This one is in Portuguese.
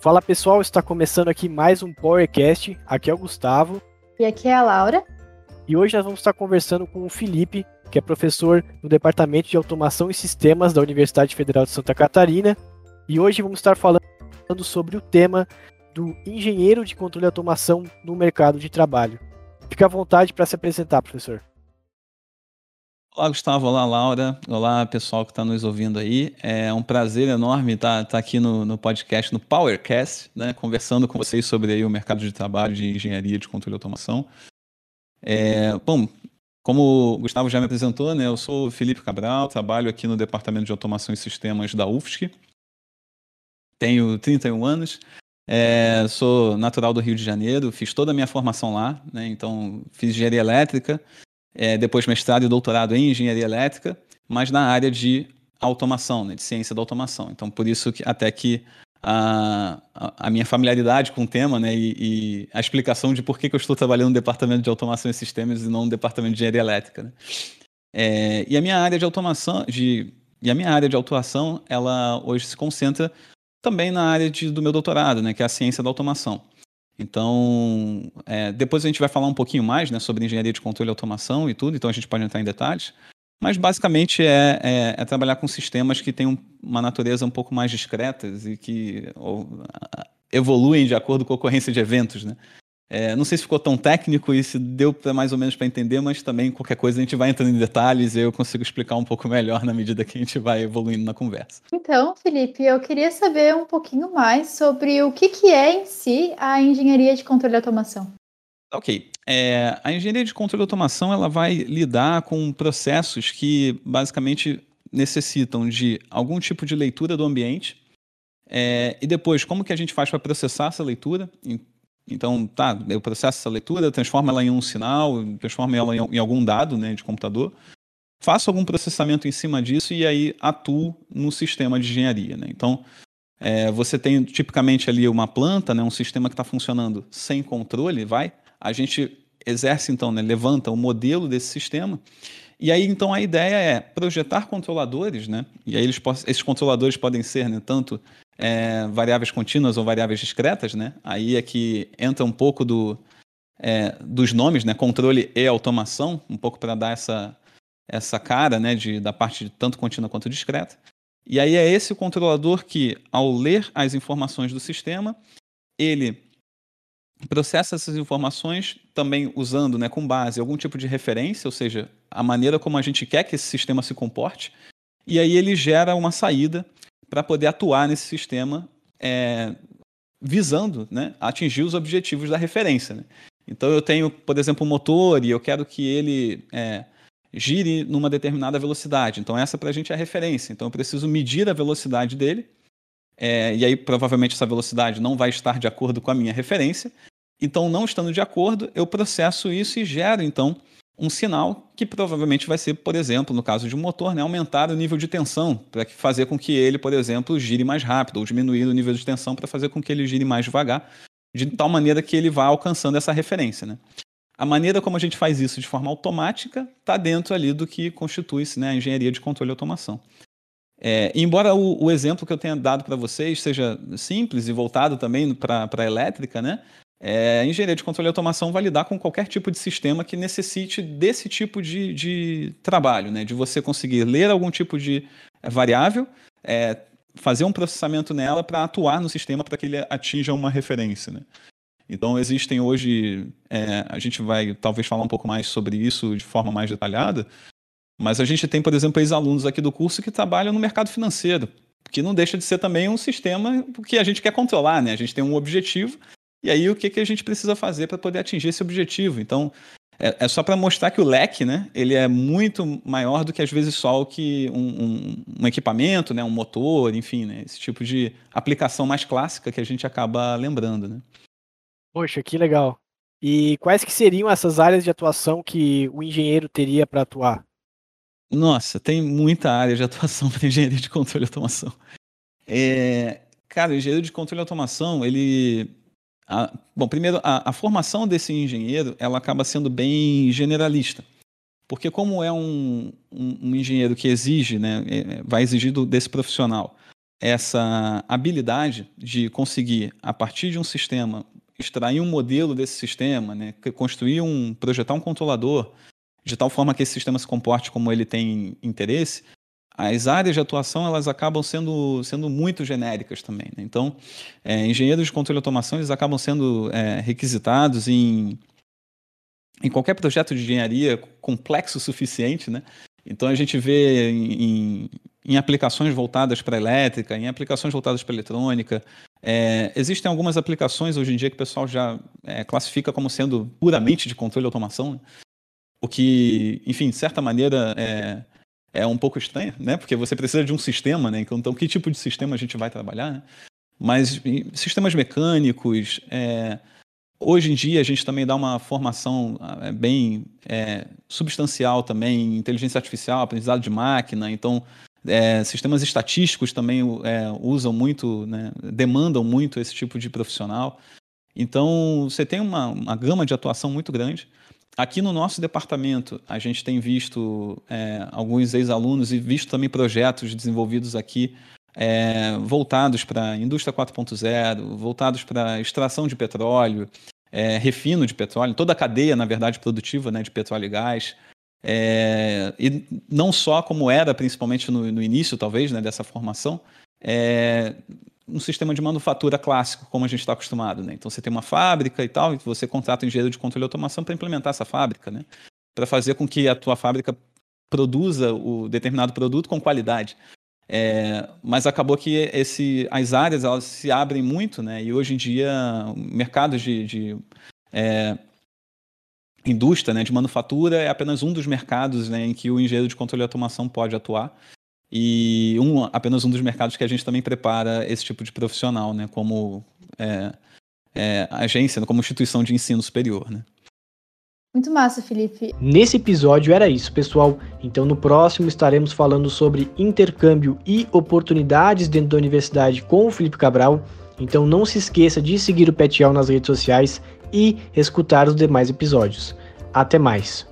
Fala pessoal, está começando aqui mais um Powercast. Aqui é o Gustavo. E aqui é a Laura. E hoje nós vamos estar conversando com o Felipe, que é professor no Departamento de Automação e Sistemas da Universidade Federal de Santa Catarina. E hoje vamos estar falando sobre o tema do engenheiro de controle e automação no mercado de trabalho. Fique à vontade para se apresentar, professor. Olá, Gustavo. Olá, Laura. Olá, pessoal que está nos ouvindo aí. É um prazer enorme estar, tá, tá aqui no, no, podcast, no PowerCast, né, conversando com vocês sobre aí o mercado de trabalho de engenharia de controle e automação. É, bom, como o Gustavo já me apresentou, né, eu sou Felipe Cabral, trabalho aqui no Departamento de Automação e Sistemas da UFSC. Tenho 31 anos. É, sou natural do Rio de Janeiro, fiz toda a minha formação lá, né, então fiz engenharia elétrica, é, depois mestrado e doutorado em engenharia elétrica, mas na área de automação, né, de ciência da automação. Então, por isso que até que a, a, minha familiaridade com o tema né, e, e, a explicação de por que, que eu estou trabalhando no departamento de automação e sistemas e não no departamento de engenharia elétrica. Né. É, e a minha área de automação, de, e a minha área de atuação, ela hoje se concentra também na área de, do meu doutorado, né, que é a ciência da automação. Então, é, depois a gente vai falar um pouquinho mais né, sobre engenharia de controle e automação e tudo, então a gente pode entrar em detalhes. Mas basicamente é, é, é trabalhar com sistemas que têm uma natureza um pouco mais discretas e que ou, evoluem de acordo com a ocorrência de eventos. Né? É, não sei se ficou tão técnico e se deu pra, mais ou menos para entender, mas também qualquer coisa a gente vai entrando em detalhes e eu consigo explicar um pouco melhor na medida que a gente vai evoluindo na conversa. Então, Felipe, eu queria saber um pouquinho mais sobre o que, que é em si a engenharia de controle e automação. Ok. É, a engenharia de controle e automação ela vai lidar com processos que basicamente necessitam de algum tipo de leitura do ambiente é, e depois como que a gente faz para processar essa leitura então, tá, eu processo essa leitura, transformo ela em um sinal, transformo ela em, algum dado né, de computador, faço algum processamento em cima disso e aí atuo no sistema de engenharia. Né? Então, é, você tem tipicamente ali uma planta, né, um sistema que está funcionando sem controle, vai. A gente exerce, então, né, levanta o modelo desse sistema. E aí, então, a ideia é projetar controladores, né? E aí eles, esses controladores podem ser né, tanto é, variáveis contínuas ou variáveis discretas, né? Aí é que entra um pouco do, é, dos nomes, né? Controle e automação, um pouco para dar essa, essa cara, né? De, da parte de tanto contínua quanto discreta. E aí é esse controlador que, ao ler as informações do sistema, ele processa essas informações também usando, né, com base algum tipo de referência, ou seja, a maneira como a gente quer que esse sistema se comporte, e aí ele gera uma saída para poder atuar nesse sistema é, visando né, atingir os objetivos da referência. Né? Então eu tenho, por exemplo, um motor e eu quero que ele é, gire numa determinada velocidade. Então essa para a gente é a referência. Então eu preciso medir a velocidade dele. É, e aí provavelmente essa velocidade não vai estar de acordo com a minha referência. Então não estando de acordo, eu processo isso e gero então um sinal que provavelmente vai ser, por exemplo, no caso de um motor, né, aumentar o nível de tensão para fazer com que ele, por exemplo, gire mais rápido, ou diminuir o nível de tensão para fazer com que ele gire mais devagar, de tal maneira que ele vá alcançando essa referência. Né? A maneira como a gente faz isso de forma automática está dentro ali do que constitui-se né, a engenharia de controle e automação. É, embora o, o, exemplo que eu tenha dado para vocês seja simples e voltado também para a elétrica, né, é, engenharia de controle e automação vai lidar com qualquer tipo de sistema que necessite desse tipo de, de trabalho, né? de você conseguir ler algum tipo de variável, é, fazer um processamento nela para atuar no sistema para que ele atinja uma referência. Né? Então, existem hoje, é, a gente vai talvez falar um pouco mais sobre isso de forma mais detalhada, mas a gente tem, por exemplo, ex-alunos aqui do curso que trabalham no mercado financeiro, que não deixa de ser também um sistema que a gente quer controlar, né? A gente tem um objetivo e aí, o que, que a gente precisa fazer para poder atingir esse objetivo? Então, é, é só para mostrar que o leque, né, ele é muito maior do que às vezes só o que um, um, um, equipamento, né, um motor, enfim, né, esse tipo de aplicação mais clássica que a gente acaba lembrando, né. Poxa, que legal. E quais que seriam essas áreas de atuação que o engenheiro teria para atuar? Nossa, tem muita área de atuação para engenharia de controle e automação. É, cara, o engenheiro de controle e automação, ele a, bom, primeiro, a, a, formação desse engenheiro ela acaba sendo bem generalista. Porque como é um, um, um engenheiro que exige, né, é, vai exigir desse profissional essa habilidade de conseguir, a partir de um sistema, extrair um modelo desse sistema, né, construir um, projetar um controlador, de tal forma que esse sistema se comporte como ele tem interesse, as áreas de atuação elas acabam sendo, sendo muito genéricas também. Né? Então, é, engenheiros de controle e automação eles acabam sendo é, requisitados em, em qualquer projeto de engenharia complexo o suficiente, né? Então a gente vê em, em aplicações voltadas para elétrica, em aplicações voltadas para eletrônica. É, existem algumas aplicações hoje em dia que o pessoal já é, classifica como sendo puramente de controle e automação, né? o que, enfim, de certa maneira é, um pouco estranho, né? Porque você precisa de um sistema, né? Então, que tipo de sistema a gente vai trabalhar? Né? Mas sistemas mecânicos, é, hoje em dia a gente também dá uma formação é, bem é, substancial também inteligência artificial, aprendizado de máquina. Então, é, sistemas estatísticos também é, usam muito, né, demandam muito esse tipo de profissional. Então, você tem uma, uma gama de atuação muito grande. Aqui no nosso departamento, a gente tem visto é, alguns ex-alunos e visto também projetos desenvolvidos aqui é, voltados para a indústria 4.0, voltados para extração de petróleo, é, refino de petróleo, toda a cadeia, na verdade, produtiva né, de petróleo e gás. É, e não só como era, principalmente no, no início, talvez, né, dessa formação, é, um sistema de manufatura clássico, como a gente está acostumado. Né? Então você tem uma fábrica e tal, e você contrata um engenheiro de controle e automação para implementar essa fábrica, né? para fazer com que a tua fábrica produza o determinado produto com qualidade. É, mas acabou que esse, as áreas elas se abrem muito, né? E hoje em dia, mercados de, de é, indústria, né, de manufatura, é apenas um dos mercados né, em que o engenheiro de controle e automação pode atuar e um, apenas um dos mercados que a gente também prepara esse tipo de profissional, né, como é, é, agência, como instituição de ensino superior, né. Muito massa, Felipe. Nesse episódio era isso, pessoal. Então no próximo estaremos falando sobre intercâmbio e oportunidades dentro da universidade com o Felipe Cabral. Então não se esqueça de seguir o Petial nas redes sociais e escutar os demais episódios. Até mais!